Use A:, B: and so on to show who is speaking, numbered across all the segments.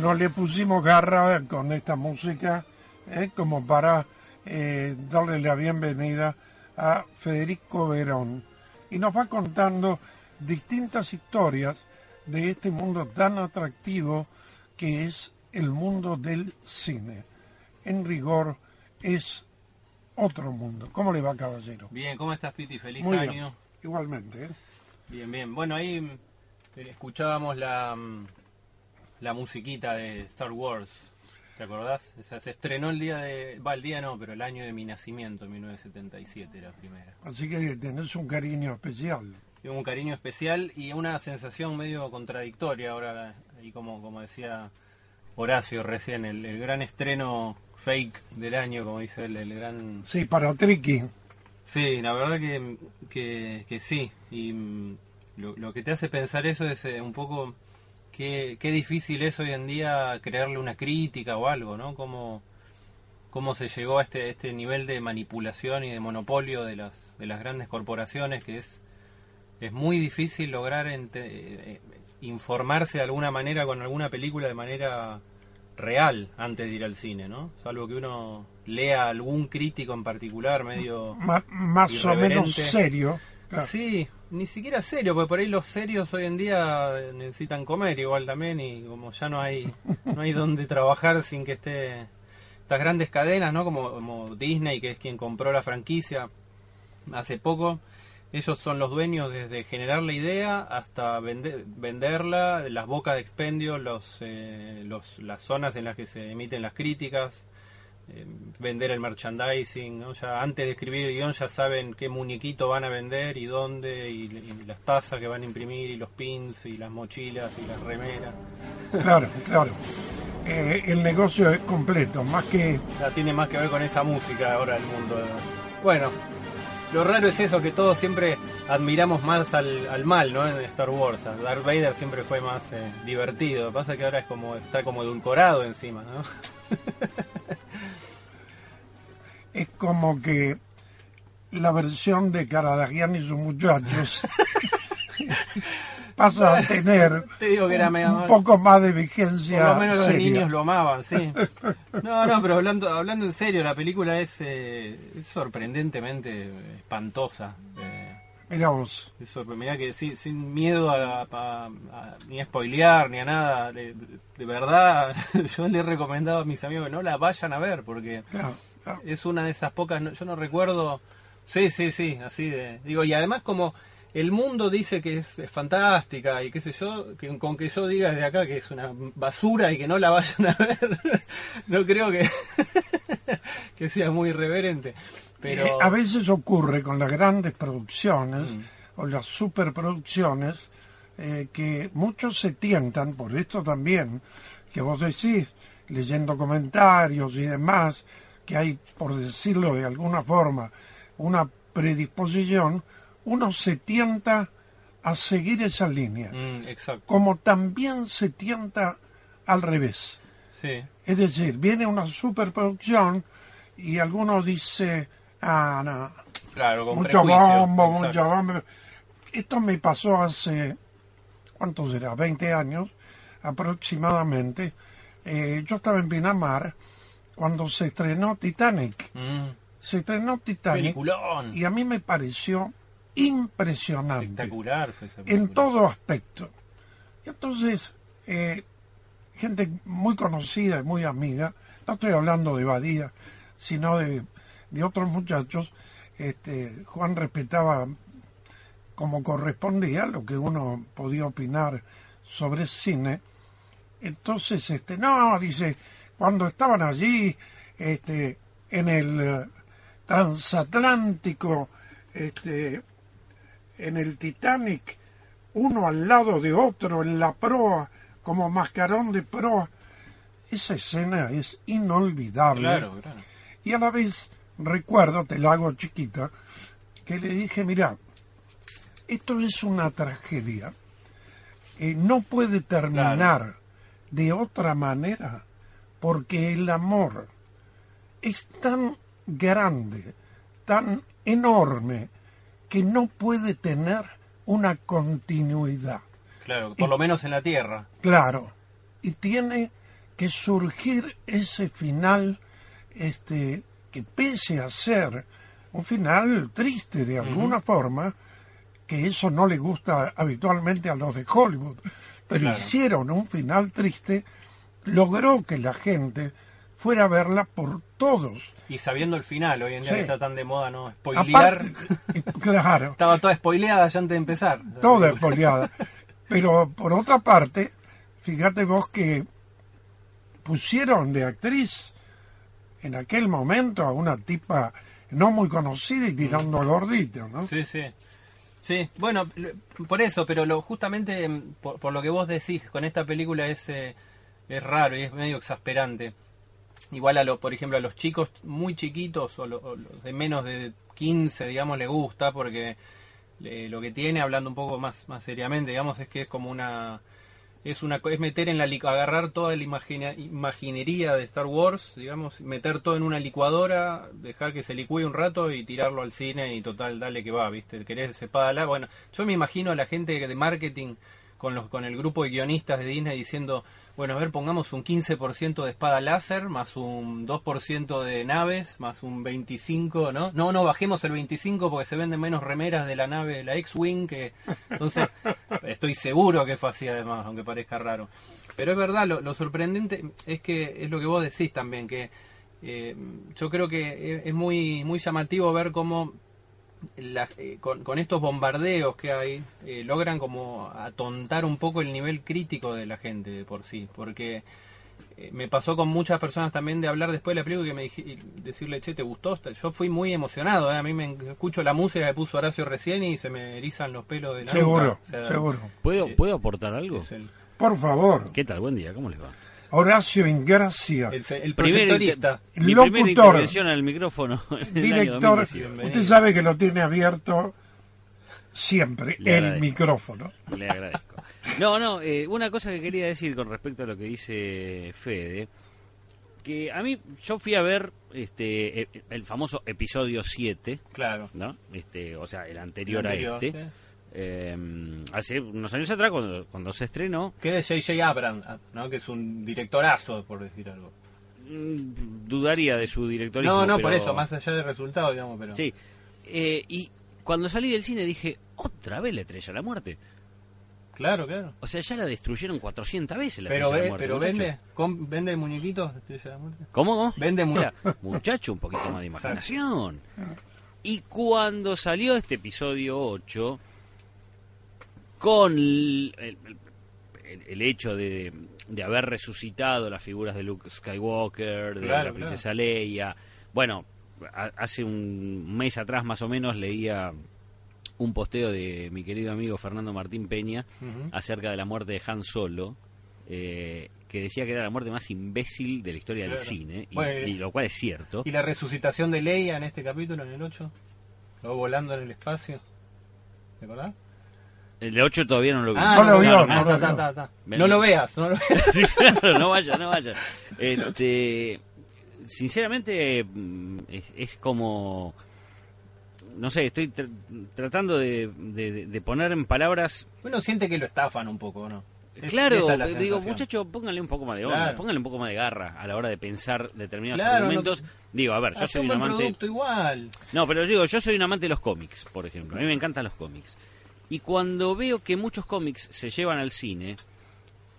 A: Bueno, le pusimos garra con esta música eh, como para eh, darle la bienvenida a Federico Verón y nos va contando distintas historias de este mundo tan atractivo que es el mundo del cine. En rigor es otro mundo. ¿Cómo le va, caballero?
B: Bien, ¿cómo estás, Piti? Feliz
A: Muy
B: año.
A: bien. Igualmente. ¿eh?
B: Bien, bien. Bueno, ahí escuchábamos la, mm, la musiquita de Star Wars. ¿Te acordás? Esa se estrenó el día de... Va, el día no, pero el año de mi nacimiento, 1977, la primera.
A: Así que tenés un cariño especial.
B: Tengo un cariño especial y una sensación medio contradictoria ahora, y como, como decía Horacio recién, el, el gran estreno fake del año, como dice él, el gran...
A: Sí, para Tricky.
B: Sí, la verdad que, que, que sí. Y lo, lo que te hace pensar eso es eh, un poco qué, qué difícil es hoy en día crearle una crítica o algo, ¿no? Cómo, cómo se llegó a este, este nivel de manipulación y de monopolio de las, de las grandes corporaciones que es, es muy difícil lograr ente- eh, informarse de alguna manera con alguna película de manera real antes de ir al cine, ¿no? Salvo que uno lea algún crítico en particular medio...
A: Ma- más o menos serio. Claro.
B: Sí, ni siquiera serio, porque por ahí los serios hoy en día necesitan comer igual también y como ya no hay no hay donde trabajar sin que esté estas grandes cadenas, ¿no? Como, como Disney, que es quien compró la franquicia hace poco. Ellos son los dueños desde generar la idea hasta vende- venderla, las bocas de expendio, los, eh, los, las zonas en las que se emiten las críticas, eh, vender el merchandising, ¿no? ya antes de escribir el guion ya saben qué muñequito van a vender y dónde, y, y las tazas que van a imprimir, y los pins, y las mochilas, y las remeras.
A: Claro, claro. Eh, el negocio es completo, más que
B: Ya tiene más que ver con esa música ahora el mundo. Bueno, lo raro es eso, que todos siempre admiramos más al, al mal, ¿no? En Star Wars. Darth Vader siempre fue más eh, divertido. Lo que pasa es que ahora es como, está como edulcorado encima, ¿no?
A: es como que la versión de Caradagian y sus muchachos pasa a tener
B: Te digo que era
A: un, poco más de
B: Por
A: vigencia
B: lo menos los niños lo amaban, sí. No, no, pero hablando, hablando en serio, la película es, eh, es sorprendentemente espantosa. Eh,
A: Mira vos,
B: es que sí, sin miedo a, a- a- ni a spoilear ni a nada, de, de verdad yo le he recomendado a mis amigos que no la vayan a ver porque
A: claro, claro.
B: es una de esas pocas, yo no recuerdo, sí, sí, sí, así de, digo, y además como el mundo dice que es, es fantástica y qué sé yo, que con que yo diga desde acá que es una basura y que no la vayan a ver, no creo que, que sea muy irreverente, pero...
A: Eh, a veces ocurre con las grandes producciones
B: Mm.
A: o las superproducciones eh, que muchos se tientan, por esto también, que vos decís, leyendo comentarios y demás, que hay, por decirlo de alguna forma, una predisposición, uno se tienta a seguir esa línea,
B: Mm, exacto,
A: como también se tienta al revés.
B: sí.
A: Es decir, viene una superproducción y alguno dice, ah, no,
B: Claro, con
A: mucho bombo, mucho bombo. Esto me pasó hace, ¿cuánto será? 20 años aproximadamente. Eh, yo estaba en Pinamar cuando se estrenó Titanic.
B: Mm,
A: Se estrenó Titanic
B: peliculón.
A: y a mí me pareció impresionante
B: Espectacular fue esa
A: en todo aspecto. Y entonces, eh, gente muy conocida y muy amiga, no estoy hablando de Badía, sino de, de otros muchachos, este, Juan respetaba como correspondía lo que uno podía opinar sobre cine. Entonces, este, no, dice, cuando estaban allí, este, en el eh, transatlántico, este, en el Titanic, uno al lado de otro en la proa, como mascarón de proa. Esa escena es inolvidable.
B: Claro, claro.
A: Y a la vez recuerdo, te la hago chiquita, que le dije, mira, esto es una tragedia. Eh, no puede terminar de otra manera porque el amor es tan grande, tan enorme, que no puede tener una continuidad.
B: Claro, por lo menos en la Tierra.
A: Claro, y tiene que surgir ese final, este, que pese a ser un final triste de alguna forma, que eso no le gusta habitualmente a los de Hollywood, pero
B: Claro.
A: hicieron un final triste, logró que la gente fuera a verla por todos.
B: Y sabiendo el final, hoy en día
A: Sí.
B: que está tan de moda, ¿no? Spoilear.
A: Aparte, eh, claro,
B: Estaba toda spoileada ya antes de empezar.
A: toda espoliada. Pero por otra parte, fíjate vos que pusieron de actriz en aquel momento a una tipa no muy conocida y tirando a gordito, ¿no?
B: Sí, sí. Sí, bueno, por eso, pero lo, justamente em, por, por lo que vos decís, con esta película es, eh, es raro y es medio exasperante. Igual a lo, por ejemplo, a los chicos muy chiquitos o, lo- los de menos de 15, digamos, le gusta porque lo que tiene, hablando un poco más, más seriamente, digamos, es que es como una es una es meter en la agarrar toda la imaginería de Star Wars, digamos, meter todo en una licuadora, dejar que se licúe un rato y tirarlo al cine y total, dale que va, ¿viste? Querés separarla. Bueno, yo me imagino a la gente de marketing con los con el grupo de guionistas de Disney diciendo, bueno, a ver, pongamos un 15% de espada láser, más un 2% de naves, más un 25, ¿no? No, no, bajemos el 25 porque se venden menos remeras de la nave, la X-Wing, que... Entonces, estoy seguro que fue así además, aunque parezca raro. Pero es verdad, lo, lo sorprendente es que es lo que vos decís también, que eh, yo creo que es muy, muy llamativo ver cómo la- eh, con, con estos bombardeos que hay, eh, logran como atontar un poco el nivel crítico de la gente de por sí, porque eh, me pasó con muchas personas también de hablar después de la película y que me dije, y decirle, che, ¿te gustó? Yo fui muy emocionado, ¿eh? a mí me escucho la música que puso Horacio recién y se me erizan los pelos de la
A: Seguro,
B: nuca. O sea,
A: seguro.
C: ¿Puedo,
B: Eh,
C: ¿Puedo aportar algo?
B: el,
A: Por favor,
C: ¿Qué tal? Buen día, ¿cómo les va?
A: Horacio Ingracia,
B: el, el
C: Primer
B: proyectorista.
C: Mi
A: Locutor.
C: al micrófono
A: director,
C: 2018.
A: usted sabe que lo tiene abierto siempre,
C: Le
A: el
C: agradezco.
A: micrófono.
C: Le agradezco. No, no, eh, una cosa que quería decir con respecto a lo que dice Fede, que a mí yo fui a ver este e- el famoso episodio 7,
B: Claro.
C: ¿no? Este, o sea, el anterior,
B: El anterior,
C: a este.
B: sí.
C: Eh, hace unos años atrás cuando, cuando se estrenó,
B: Que es J.J. Abrams, ¿no? que es un directorazo, por decir algo.
C: mm, dudaría de su directorismo.
B: No, no,
C: pero-
B: por eso, más allá del resultado, digamos, pero...
C: Sí. Eh, y cuando salí del cine dije, otra vez la estrella de la muerte.
B: Claro, claro.
C: O sea, ya la destruyeron 400 veces la
B: Pero,
C: estrella de la muerte.
B: pero
C: muchacho.
B: vende, vende muñequitos de Estrella de la Muerte.
C: ¿Cómo? cómo?
B: Vende mu-
C: Mira, muchacho, un poquito más de imaginación. Y cuando salió este episodio 8, con el, el- hecho de, de haber resucitado las figuras de Luke Skywalker, de
B: Claro,
C: la princesa Leia, bueno, a- hace un mes atrás más o menos leía un posteo de mi querido amigo Fernando Martín Peña acerca de la muerte de Han Solo, eh, que decía que era la muerte más imbécil de la historia del cine, y,
B: Bueno,
C: y lo cual es cierto.
B: Y la resucitación de Leia en este capítulo, en el 8. Luego volando en el espacio. ¿Te acordás?
C: El 8 todavía no lo vi.
A: No lo vio,
B: ah,
A: no lo
B: ta,
A: vio.
B: ta, ta. No lo veas, no lo veas.
C: Claro, no vaya, no vaya. Este, sinceramente, mm, es, es como. No sé, estoy tr- tratando de, de- de poner en palabras.
B: Uno siente que lo estafan un poco, ¿no? Es-
C: claro,
B: es
C: digo, muchachos, pónganle un poco más de onda,
B: Claro.
C: pónganle un poco más de garra a la hora de pensar determinados
B: Claro,
C: argumentos.
B: no-
C: Digo, a ver, yo soy
B: un
C: amante.
B: igual.
C: No, pero digo, yo soy un amante de los cómics, por ejemplo. A mí me encantan los cómics. Y cuando veo que muchos cómics se llevan al cine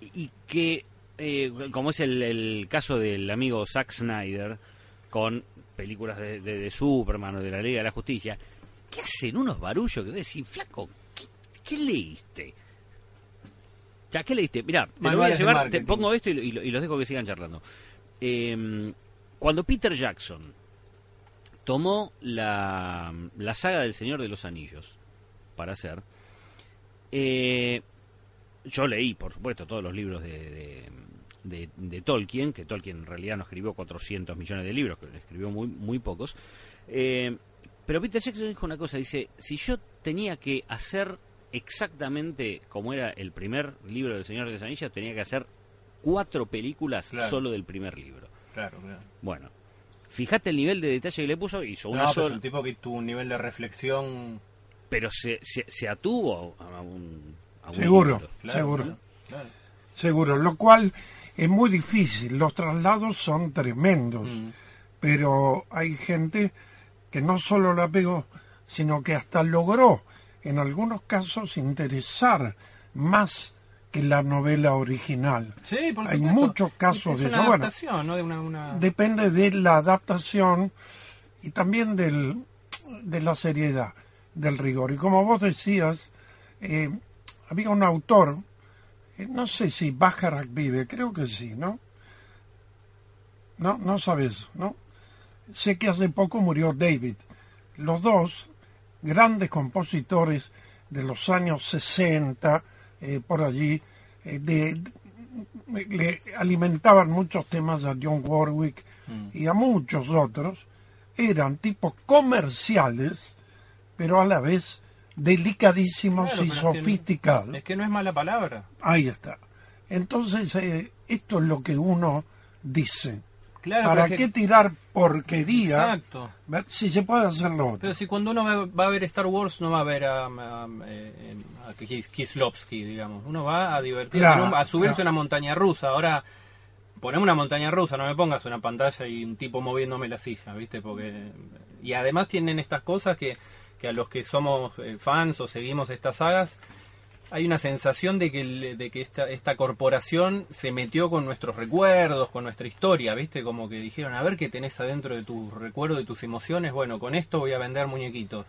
C: y que, eh, como es el, el caso del amigo Zack Snyder, con películas de, de- de Superman o de la Liga de la Justicia, ¿qué hacen unos barullos que decís, flaco, ¿qué, qué leíste? Ya, ¿qué leíste? Mirá, te lo voy a llevar, te pongo esto y, y los dejo que sigan charlando. Eh, cuando Peter Jackson tomó la, la saga del Señor de los Anillos para hacer. Eh, yo leí, por supuesto, todos los libros de, de, de- de Tolkien, que Tolkien en realidad no escribió 400 millones de libros, que escribió muy, muy pocos. Eh, pero Peter Jackson dijo una cosa, dice, si yo tenía que hacer exactamente como era el primer libro del Señor de los Anillos, tenía que hacer cuatro películas
B: Claro.
C: solo del primer libro.
B: Claro, claro.
C: Bueno, fíjate el nivel de detalle que le puso, hizo una
B: No, es un tipo que tuvo un nivel de reflexión.
C: Pero se, se, se atuvo a un, a un
A: Seguro.
C: libro.
B: Claro,
A: Seguro.
B: claro, claro.
A: Seguro, lo cual es muy difícil, los traslados son tremendos,
B: Mm.
A: pero hay gente que no solo la pegó, sino que hasta logró, en algunos casos, interesar más que la novela original.
B: Sí, por
A: Hay
B: supuesto.
A: muchos casos
B: es
A: de
B: una
A: eso. Bueno,
B: adaptación, ¿no? De una, una-
A: depende de la adaptación y también del, de la seriedad, del rigor. Y como vos decías, eh, había un autor, eh, no sé si Bacharach vive, creo que sí, ¿no? No, no sabes, ¿no? Sé que hace poco murió David. Los dos, grandes compositores de los años 60, eh, por allí, eh, de, de- le alimentaban muchos temas a John Warwick y a muchos otros, eran tipos comerciales, pero a la vez delicadísimos
B: Claro,
A: y
B: pero es que-
A: sofisticados.
B: Es que no es mala palabra.
A: Ahí está. Entonces, eh, esto es lo que uno dice.
B: Claro,
A: ¿Para qué
B: que-
A: tirar porquería
B: Exacto.
A: si se puede hacer lo otro?
B: Pero si cuando uno va, a ver Star Wars no va a ver a, a, eh, a Kis- Kieslowski, digamos. Uno va a divertirse,
A: Claro,
B: a subirse
A: claro.
B: a una montaña rusa. Ahora, poneme una montaña rusa, no me pongas una pantalla y un tipo moviéndome la silla, ¿viste? Porque Y además tienen estas cosas que, que a los que somos eh, fans o seguimos estas sagas, hay una sensación de que, de que esta, esta corporación se metió con nuestros recuerdos, con nuestra historia, ¿viste? Como que dijeron, a ver qué tenés adentro de tus recuerdos, de tus emociones, bueno, con esto voy a vender muñequitos.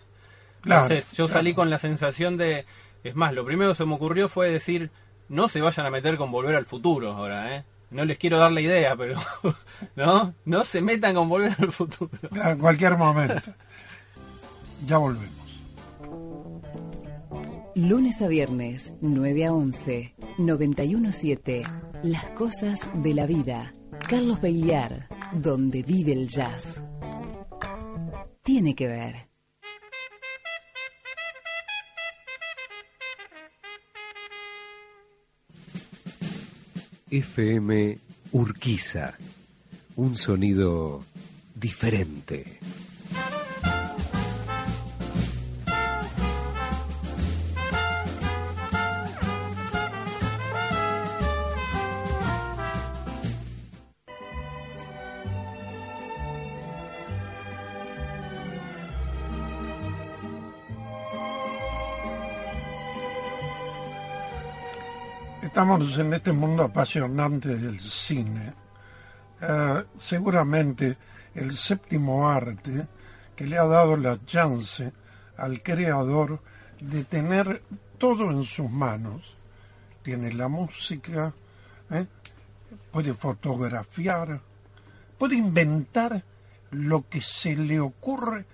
A: Claro,
B: Entonces yo
A: claro.
B: salí con la sensación de, es más, lo primero que se me ocurrió fue decir, no se vayan a meter con volver al futuro ahora, ¿eh? No les quiero dar la idea, pero, ¿no? No se metan con volver al futuro.
A: En cualquier momento. Ya volvemos.
D: Lunes a viernes, 9 a 11, 917. Las cosas de la vida. Carlos Beiliar, donde vive el jazz. Tiene que ver.
E: FM Urquiza. Un sonido diferente.
A: Estamos en este mundo apasionante del cine. Eh, seguramente el séptimo arte que le ha dado la chance al creador de tener todo en sus manos. Tiene la música, ¿eh? puede fotografiar, puede inventar lo que se le ocurre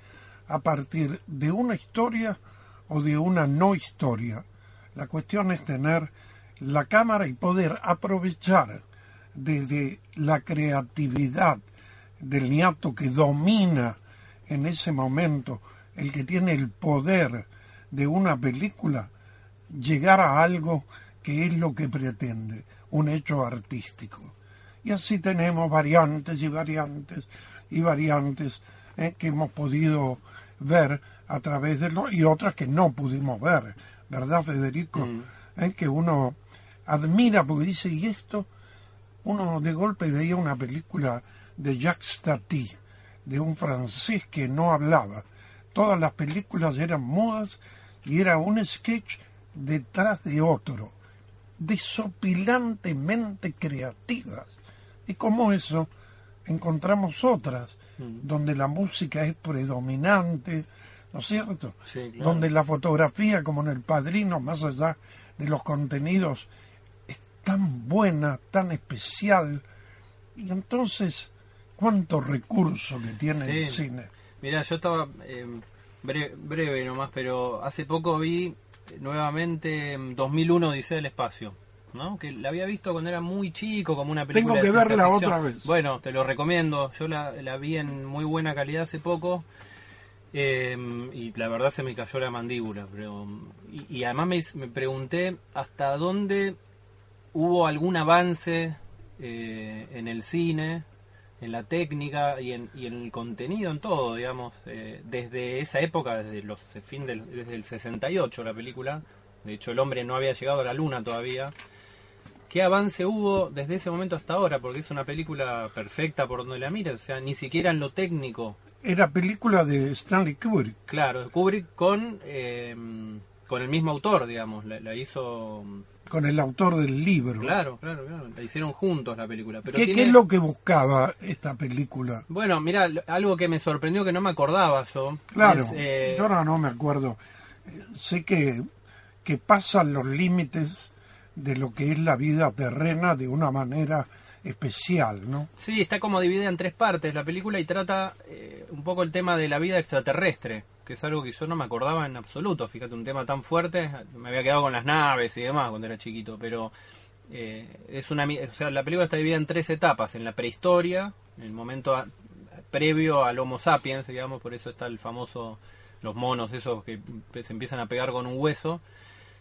A: a partir de una historia o de una no historia. La cuestión es tener la cámara y poder aprovechar desde la creatividad del niato que domina en ese momento, el que tiene el poder de una película, llegar a algo que es lo que pretende, un hecho artístico. Y así tenemos variantes y variantes y variantes eh, que hemos podido ver a través de lo y otras que no pudimos ver, ¿verdad, Federico? Eh, que uno admira porque dice, ¿y esto? Uno de golpe veía una película de Jacques Tati, de un francés que no hablaba. Todas las películas eran mudas y era un sketch detrás de otro, desopilantemente creativas. Y como eso, encontramos otras, donde la música es predominante, ¿no es cierto?
B: Sí, claro.
A: Donde la fotografía, como en El Padrino, más allá de los contenidos, tan buena, tan especial. Y entonces, ¿cuánto recurso que tiene el cine?
B: Mira, yo estaba eh, bre- breve nomás, pero hace poco vi eh, nuevamente em, 2001 Odisea del Espacio, ¿no? Que la había visto cuando era muy chico, como una película
A: Tengo que verla
B: ficción.
A: otra vez.
B: Bueno, te lo recomiendo. Yo la, la vi en muy buena calidad hace poco. eh, y la verdad se me cayó la mandíbula. Pero, y, y además me, me pregunté hasta dónde hubo algún avance eh, en el cine, en la técnica y en, y en el contenido, en todo, digamos, eh, desde esa época, desde los fin del, desde el 68 la película. De hecho, el hombre no había llegado a la luna todavía. qué avance hubo desde ese momento hasta ahora, porque es una película perfecta por donde la mires, o sea, ni siquiera en lo técnico.
A: Era película de Stanley Kubrick.
B: Claro, Kubrick con, eh, con el mismo autor, digamos, la, la hizo...
A: Con el autor del libro.
B: Claro, claro, claro, la hicieron juntos la película. Pero
A: ¿Qué,
B: tiene-
A: qué es lo que buscaba esta película?
B: Bueno, mira, algo que me sorprendió que no me acordaba yo.
A: Claro,
B: es, eh,
A: yo ahora no me acuerdo. Sé que, que pasan los límites de lo que es la vida terrena de una manera especial, ¿no?
B: Sí, está como dividida en tres partes la película y trata eh, un poco el tema de la vida extraterrestre, que es algo que yo no me acordaba en absoluto. Fíjate, un tema tan fuerte, me había quedado con las naves y demás cuando era chiquito, pero eh, es una, o sea, la película está dividida en tres etapas, en la prehistoria, en el momento previo al Homo sapiens, digamos, por eso está el famoso los monos esos que se empiezan a pegar con un hueso.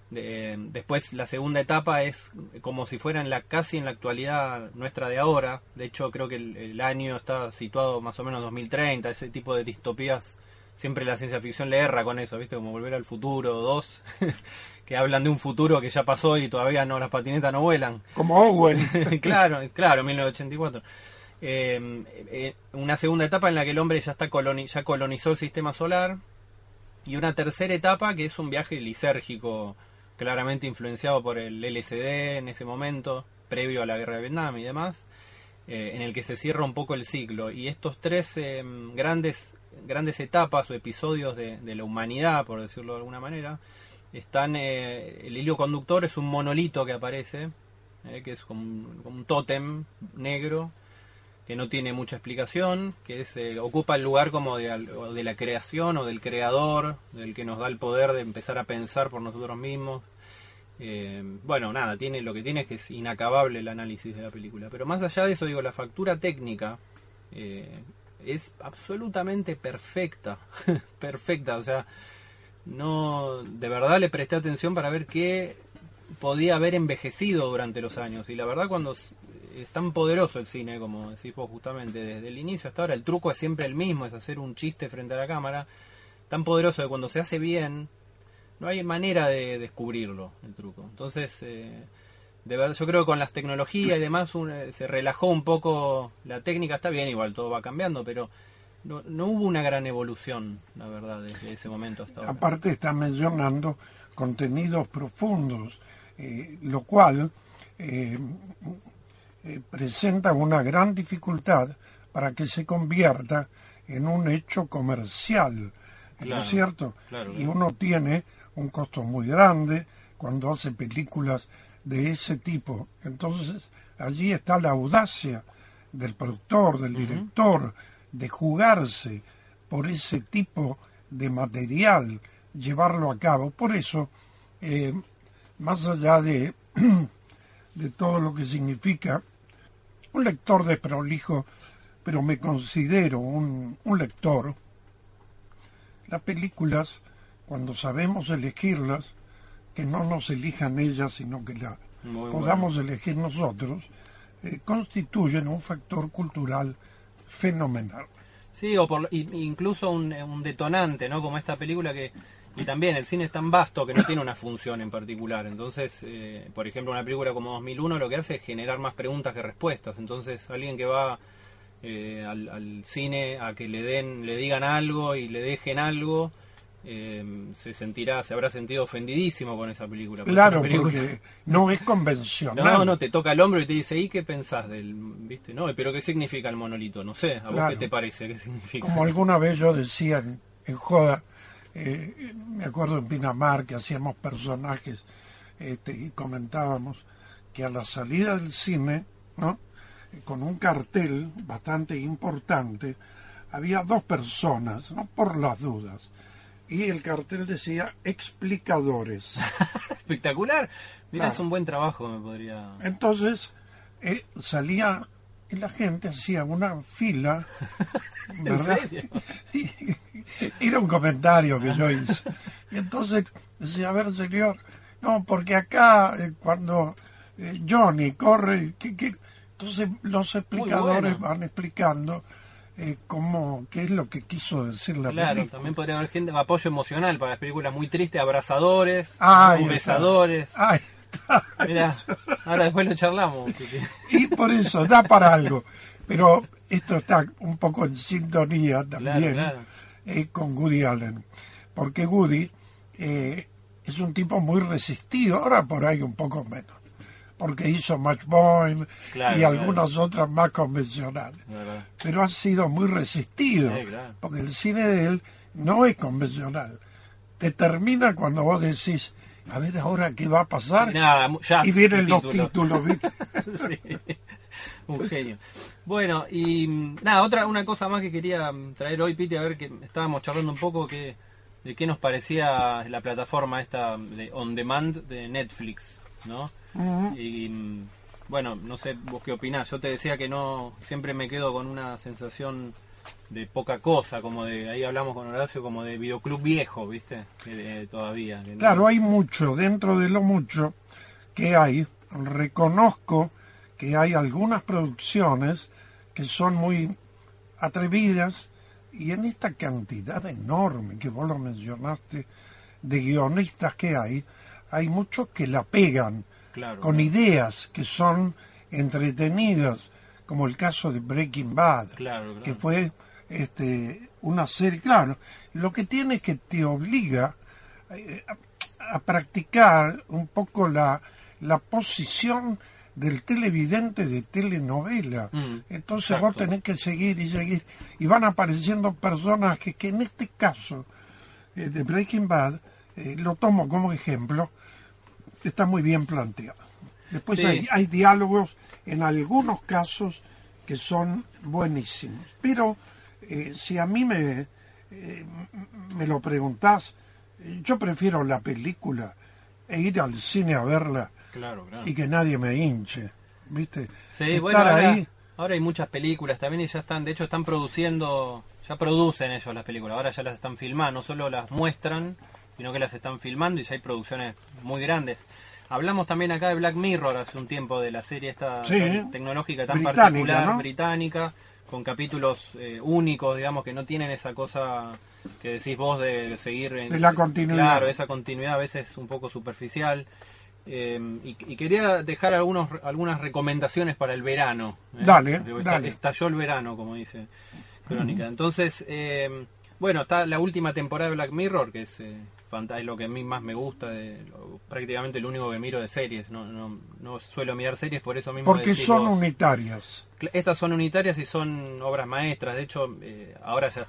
B: De- después la segunda etapa es como si fuera en la casi en la actualidad nuestra de ahora. De hecho creo que el, el año está situado más o menos 2030. Ese tipo de distopías siempre la ciencia ficción le erra con eso, viste como Volver al Futuro 2 que hablan de un futuro que ya pasó y todavía no las patinetas no vuelan.
A: Como Owen.
B: claro, claro, 1984. Eh, eh, una segunda etapa en la que el hombre ya está coloni- ya colonizó el sistema solar y una tercera etapa que es un viaje lisérgico claramente influenciado por el LSD en ese momento previo a la guerra de Vietnam y demás eh, en el que se cierra un poco el ciclo y estos tres eh, grandes grandes etapas o episodios de, la humanidad por decirlo de alguna manera están eh, el hilo conductor es un monolito que aparece eh, que es como un, tótem negro que no tiene mucha explicación, que es, eh, ocupa el lugar como de, de la creación o del creador, del que nos da el poder de empezar a pensar por nosotros mismos. Eh, bueno, nada, tiene lo que tiene es que es inacabable el análisis de la película. Pero más allá de eso, digo, la factura técnica es absolutamente perfecta. perfecta, o sea, no, de verdad le presté atención para ver qué podía haber envejecido durante los años. Y la verdad, cuando es tan poderoso el cine, como decís vos justamente, desde el inicio hasta ahora, el truco es siempre el mismo, es hacer un chiste frente a la cámara. Tan poderoso que cuando se hace bien, no hay manera de descubrirlo, el truco. Entonces, eh, de verdad, yo creo que con las tecnologías y demás un- eh, se relajó un poco la técnica, está bien, igual todo va cambiando, pero no, no hubo una gran evolución, la verdad, desde ese momento hasta ahora.
A: Aparte está mencionando contenidos profundos, eh, lo cual eh, eh, presenta una gran dificultad para que se convierta en un hecho comercial, ¿no es cierto?
B: claro,
A: y uno tiene un costo muy grande cuando hace películas de ese tipo. Entonces, allí está la audacia del productor, del director, de jugarse por ese tipo de material, llevarlo a cabo. Por eso, eh, más allá de, de todo lo que significa un lector desprolijo, pero me considero un, un lector, las películas, cuando sabemos elegirlas, que no nos elijan ellas, sino que la
B: Muy
A: podamos elegir nosotros, eh, constituyen un factor cultural fenomenal.
B: Sí, o por, incluso un, un detonante, ¿no? Como esta película que... Y también el cine es tan vasto que no tiene una función en particular. Entonces, eh, por ejemplo, una película como 2001 lo que hace es generar más preguntas que respuestas. Entonces, alguien que va eh, al, al cine a que le den, le digan algo y le dejen algo, eh, se sentirá, se habrá sentido ofendidísimo con esa película. Porque
A: Claro,
B: película-
A: porque no es convencional.
B: no, no, te toca el hombro y te dice, ¿y qué pensás del, viste? No, pero ¿qué significa el monolito? No sé, ¿a vos
A: Claro.
B: qué te parece? ¿Qué significa?
A: Como alguna vez yo decía en, en joda, eh, me acuerdo en Pinamar que hacíamos personajes este, y comentábamos que a la salida del cine, ¿no? con un cartel bastante importante, había dos personas, ¿no? por las dudas, y el cartel decía explicadores.
B: Espectacular. Mira,
A: Claro.
B: es un buen trabajo, me podría...
A: Entonces eh, salía y la gente hacía una fila, ¿verdad?
B: serio?
A: Y- era un comentario que yo hice. Y entonces decía, a ver, señor, no, porque acá eh, cuando eh, Johnny corre, ¿qué- qué? entonces los explicadores
B: bueno.
A: van explicando eh, cómo, qué es lo que quiso decir la
B: Claro,
A: película.
B: también podría haber gente apoyo emocional para las películas muy tristes, abrazadores,
A: está.
B: besadores.
A: Ay,
B: Mirá, ahora después lo charlamos.
A: Y por eso da para algo. Pero esto está un poco en sintonía también
B: claro.
A: eh, con Woody Allen. Porque Woody eh, es un tipo muy resistido, ahora por ahí un poco menos. Porque hizo Match Point
B: Claro,
A: y
B: claro.
A: algunas otras más convencionales. Pero ha sido muy resistido.
B: Sí.
A: Porque el cine de él no es convencional. Te termina cuando vos decís, a ver ahora qué va a pasar.
B: Y nada, jazz,
A: y vienen los
B: título.
A: títulos, ¿viste?
B: Sí. Un genio. Bueno, y mm, nada, otra una cosa más que quería mm, traer hoy, Piti, a ver que estábamos charlando un poco que, de qué nos parecía la plataforma esta de on demand de Netflix, ¿no? Y bueno, no sé vos qué opinás. Yo te decía que no, siempre me quedo con una sensación de poca cosa, como de, ahí hablamos con Horacio, como de videoclub viejo, ¿viste? Todavía. no-
A: Claro, hay mucho, dentro de lo mucho que hay, reconozco que hay algunas producciones que son muy atrevidas y en esta cantidad enorme que vos lo mencionaste de guionistas que hay, hay muchos que la pegan
B: Claro,
A: con
B: claro.
A: ideas que son entretenidas, como el caso de Breaking Bad,
B: Claro,
A: que fue este, una serie, claro, lo que tiene es que te obliga eh, a, a practicar un poco la, la posición del televidente de telenovela.
B: Mm,
A: Entonces
B: exacto.
A: vos tenés que seguir y seguir, y van apareciendo personajes que en este caso eh, de Breaking Bad, eh, lo tomo como ejemplo, está muy bien planteado. Después
B: Sí.
A: hay, hay diálogos en algunos casos que son buenísimos. Pero eh, si a mí me, eh, me lo preguntás, yo prefiero la película e ir al cine a verla
B: Claro, claro.
A: y que nadie me hinche. ¿Viste?
B: Sí,
A: Estar
B: bueno, ahora,
A: ahí.
B: ahora hay muchas películas también y ya están, de hecho están produciendo, ya producen ellos las películas, ahora ya las están filmando, no solo las muestran, sino que las están filmando y ya hay producciones muy grandes. Hablamos también acá de Black Mirror hace un tiempo de la serie esta
A: Sí.
B: tan tecnológica tan
A: Británica,
B: particular,
A: ¿no?
B: británica, con capítulos eh, únicos, digamos, que no tienen esa cosa que decís vos de seguir en,
A: De la continuidad.
B: Claro, esa continuidad a veces un poco superficial. Eh, y, y quería dejar algunos, algunas recomendaciones para el verano. ¿eh?
A: Dale.
B: Estalló el verano, como dice Crónica. Entonces, eh, bueno, está la última temporada de Black Mirror, que es, eh, es lo que a mí más me gusta, de, lo- prácticamente lo único que miro de series. No, no, no suelo mirar series, por eso mismo
A: Porque son unitarias.
B: Estas son unitarias y son obras maestras. De hecho, eh, ahora ya,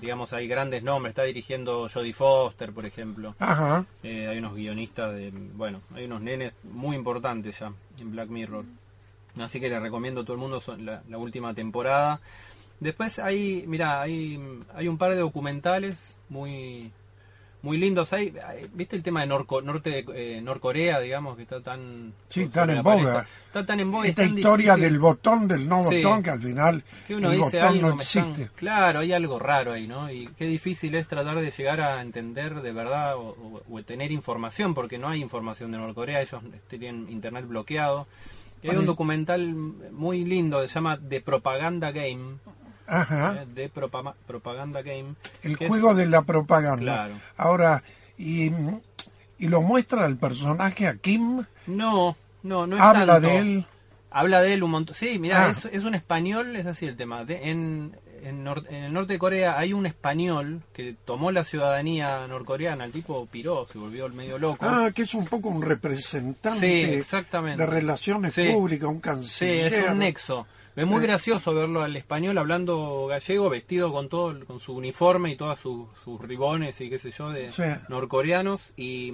B: digamos, hay grandes nombres. Está dirigiendo Jodie Foster, por ejemplo.
A: Ajá.
B: Eh, hay unos guionistas de, bueno, hay unos nenes muy importantes ya en Black Mirror. Así que les recomiendo a todo el mundo son la, la última temporada. Después hay, mira, hay, hay un par de documentales muy muy lindos. Hay, ¿Viste el tema de Norco- norte, eh, Norcorea, digamos, que está tan...
A: Sí, tan en boga.
B: Está tan en boga.
A: Esta
B: tan
A: historia
B: difícil.
A: del botón, del no
B: Sí.
A: botón, que al final
B: que uno
A: el
B: dice
A: botón
B: algo
A: no
B: están- claro hay algo raro ahí no y qué difícil es tratar de llegar a entender de verdad o, o- o tener información porque no hay información de Norcorea ellos tienen internet bloqueado y hay un documental muy lindo que se llama The Propaganda Game
A: Ajá.
B: eh, Propa- Propaganda Game
A: El
B: es-
A: juego de la propaganda.
B: Claro.
A: Ahora, y, y lo muestra el personaje a Kim,
B: no no no es
A: habla
B: tanto.
A: de él.
B: Habla de él un montón. Sí, mira,
A: Ah.
B: es, es un español, es así el tema. De- en, en, nor- en el norte de Corea hay un español que tomó la ciudadanía norcoreana. El tipo piró, se volvió el medio loco.
A: Ah, que es un poco un representante
B: Sí, exactamente.
A: de relaciones
B: Sí.
A: públicas, un
B: sí,
A: canciller.
B: es un nexo. Es muy
A: Eh.
B: gracioso verlo al español hablando gallego, vestido con todo, con su uniforme y todos sus, sus ribones y qué sé yo de
A: Sí.
B: norcoreanos y,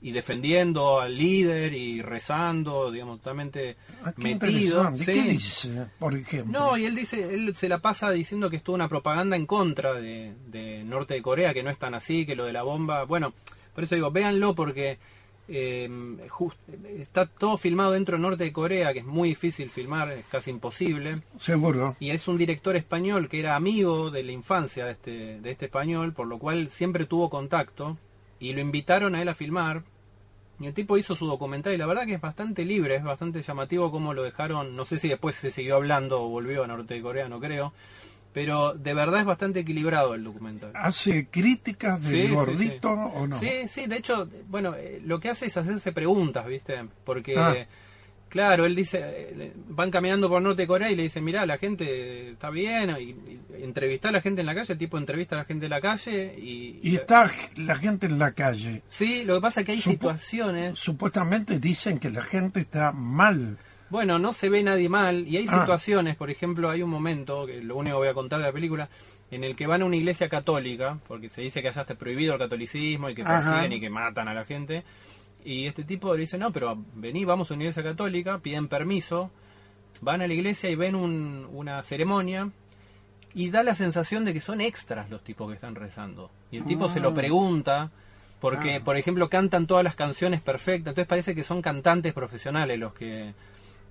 B: y defendiendo al líder y rezando, digamos, totalmente
A: Ah, qué
B: metido. Sí.
A: ¿Qué dice, por ejemplo?
B: No, y él dice, él se la pasa diciendo que es toda una propaganda en contra de, de Norte de Corea, que no es tan así, que lo de la bomba. Bueno, por eso digo, véanlo porque eh, just- está todo filmado dentro de Norte de Corea, que es muy difícil filmar, es casi imposible.
A: Seguro.
B: Y es un director español que era amigo de la infancia de este, de este español, por lo cual siempre tuvo contacto. Y lo invitaron a él a filmar. Y el tipo hizo su documental y la verdad que es bastante libre, es bastante llamativo cómo lo dejaron, no sé si después se siguió hablando o volvió a Norte de Corea, no creo. Pero de verdad es bastante equilibrado el documental.
A: ¿Hace críticas del
B: Sí,
A: gordito
B: sí.
A: o no?
B: Sí, sí, de hecho, bueno, eh, lo que hace es hacerse preguntas, ¿viste? Porque,
A: Ah.
B: claro, él dice, eh, van caminando por Norte Corea y le dicen, mirá, la gente está bien, y, y entrevista a la gente en la calle, el tipo entrevista a la gente en la calle y...
A: Y está la gente en la calle.
B: Sí, lo que pasa es que hay situaciones,
A: Supuestamente dicen que la gente está mal.
B: Bueno, no se ve nadie mal y hay
A: Ah.
B: situaciones, por ejemplo, hay un momento, que lo único que voy a contar de la película, en el que van a una iglesia católica, porque se dice que allá está prohibido el catolicismo y que
A: Ajá.
B: persiguen y que matan a la gente. Y este tipo le dice, no, pero vení, vamos a una iglesia católica, piden permiso, van a la iglesia y ven un- una ceremonia y da la sensación de que son extras los tipos que están rezando. Y el tipo se lo pregunta, porque, por ejemplo, cantan todas las canciones perfectas, entonces parece que son cantantes profesionales los que...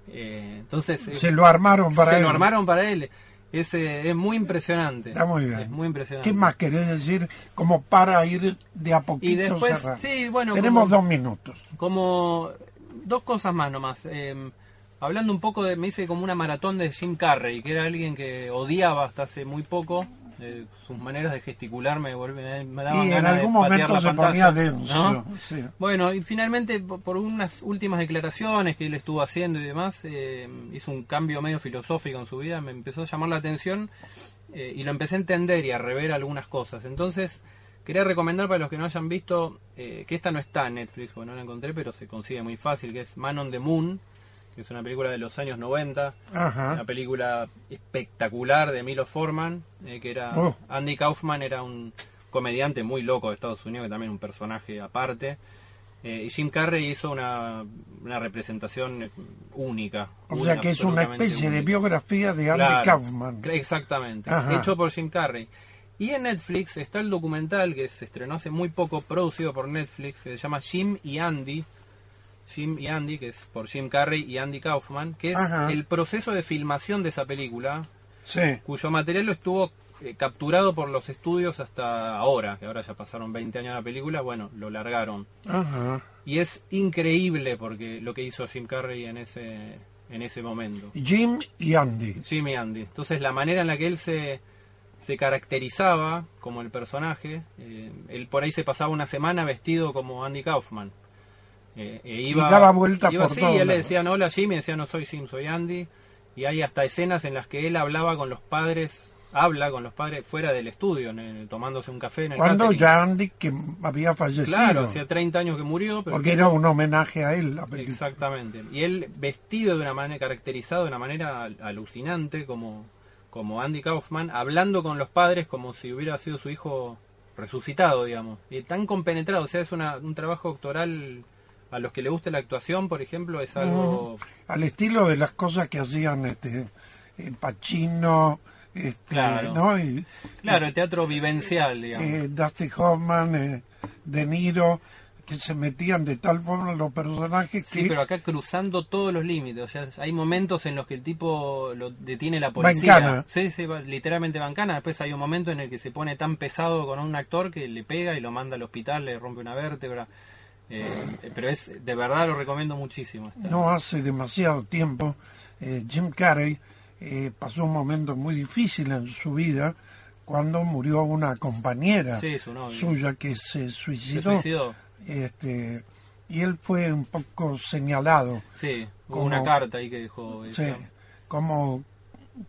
B: eh, entonces eh,
A: Se lo armaron para
B: se
A: él.
B: lo armaron para él. Es, eh, es muy impresionante.
A: Está muy bien.
B: Es muy impresionante.
A: ¿Qué más querés decir? Como para ir de a poquito
B: Y después,
A: cerrando?
B: sí, bueno,
A: Tenemos
B: como-
A: dos minutos.
B: Como dos cosas más nomás. Eh, hablando un poco de, me hice como una maratón de Jim Carrey, que era alguien que odiaba hasta hace muy poco. eh, sus maneras de gesticular me, volvían- me daban
A: Y en
B: ganas
A: algún
B: de patear
A: momento
B: la
A: se
B: pantalla,
A: ponía denso.
B: ¿no?
A: sí.
B: Bueno, y finalmente po- por unas últimas declaraciones que él estuvo haciendo y demás, eh, hizo un cambio medio filosófico en su vida, me empezó a llamar la atención eh, y lo empecé a entender y a rever algunas cosas. Entonces, quería recomendar para los que no hayan visto, eh, que esta no está en Netflix, porque no la encontré, pero se consigue muy fácil, que es Man on the Moon, que es una película de los años 90,
A: Ajá.
B: una película espectacular de Milo Forman, eh, que era
A: Oh.
B: Andy Kaufman era un comediante muy loco de Estados Unidos, que también un personaje aparte. Eh, y Jim Carrey hizo una, una representación única.
A: O sea que es una especie de biografía de Andy
B: Claro,
A: Kaufman.
B: Exactamente,
A: Ajá.
B: hecho por Jim Carrey. Y en Netflix está el documental que se estrenó hace muy poco, producido por Netflix, que se llama Jim y Andy. Jim y Andy, que es por Jim Carrey y Andy Kaufman, que es
A: Ajá.
B: el proceso de filmación de esa película,
A: Sí.
B: cuyo material lo estuvo eh, capturado por los estudios hasta ahora, que ahora ya pasaron 20 años de la película, bueno, lo largaron.
A: Ajá.
B: Y es increíble porque lo que hizo Jim Carrey en ese, en ese momento.
A: Jim y Andy.
B: Jimmy Andy. Entonces la manera en la que él se, se caracterizaba como el personaje, eh, él por ahí se pasaba una semana vestido como Andy Kaufman. Eh, e iba,
A: Y daba vueltas
B: iba
A: por
B: así,
A: todos
B: y él le decían hola Jimmy, decía no soy Jim, soy Andy. Y hay hasta escenas en las que él hablaba con los padres, habla con los padres fuera del estudio, en el- tomándose un café en el
A: Cuando
B: catering.
A: ya Andy que había fallecido.
B: Claro, hacía 30 años que murió, pero
A: porque era un homenaje a él la película.
B: Exactamente. Y él vestido de una manera, caracterizado de una manera al- alucinante, como, como Andy Kaufman, hablando con los padres como si hubiera sido su hijo resucitado, digamos. Y tan compenetrado, o sea, es una- un trabajo doctoral a los que le guste la actuación, por ejemplo, es algo...
A: Al estilo de las cosas que hacían este eh, Pacino, este,
B: Claro.
A: ¿no? Y,
B: Claro, el teatro vivencial, digamos.
A: eh, Dusty Hoffman, eh, De Niro, que se metían de tal forma los personajes
B: Sí,
A: que
B: pero acá cruzando todos los límites. O sea, hay momentos en los que el tipo lo detiene la policía.
A: Bancana.
B: Sí, sí, literalmente bancana. Después hay un momento en el que se pone tan pesado con un actor que le pega y lo manda al hospital, le rompe una vértebra. Eh, pero es, de verdad lo recomiendo muchísimo.
A: no hace demasiado tiempo eh, Jim Carrey eh, pasó un momento muy difícil en su vida cuando murió una compañera
B: Sí, su novio.
A: suya que se
B: Se
A: suicidó. Este, y él fue un poco señalado
B: Sí, hubo
A: Como-
B: una carta ahí que dejó.
A: sí, como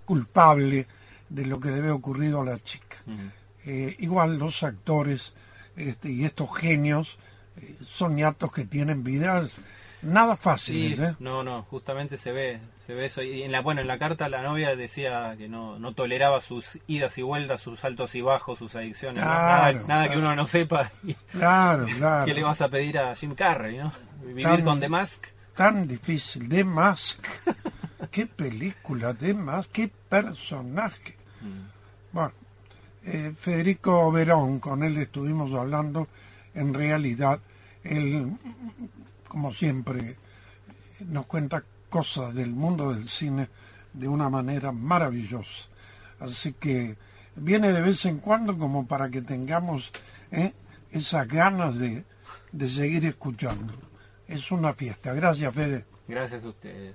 A: culpable de lo que le había ocurrido a la chica. Eh, igual los actores este, y estos genios son ñatos que tienen vidas nada
B: Sí,
A: fáciles. ¿eh?
B: no, no, justamente se ve, se ve eso. Y en la, bueno, en la carta la novia decía que no, no toleraba sus idas y vueltas, sus altos y bajos, sus adicciones, nada, nada que uno no sepa. Y,
A: Claro, claro.
B: ¿Qué le vas a pedir a Jim Carrey, no? Vivir
A: Tan-
B: con The Mask.
A: Tan difícil. The Mask. qué película, The Mask. Qué personaje. Bueno, eh, Federico Verón, con él estuvimos hablando. En realidad, él, como siempre, nos cuenta cosas del mundo del cine de una manera maravillosa. Así que viene de vez en cuando como para que tengamos ¿eh? esas ganas de, de seguir escuchando. Es una fiesta. Gracias, Fede.
B: Gracias a ustedes.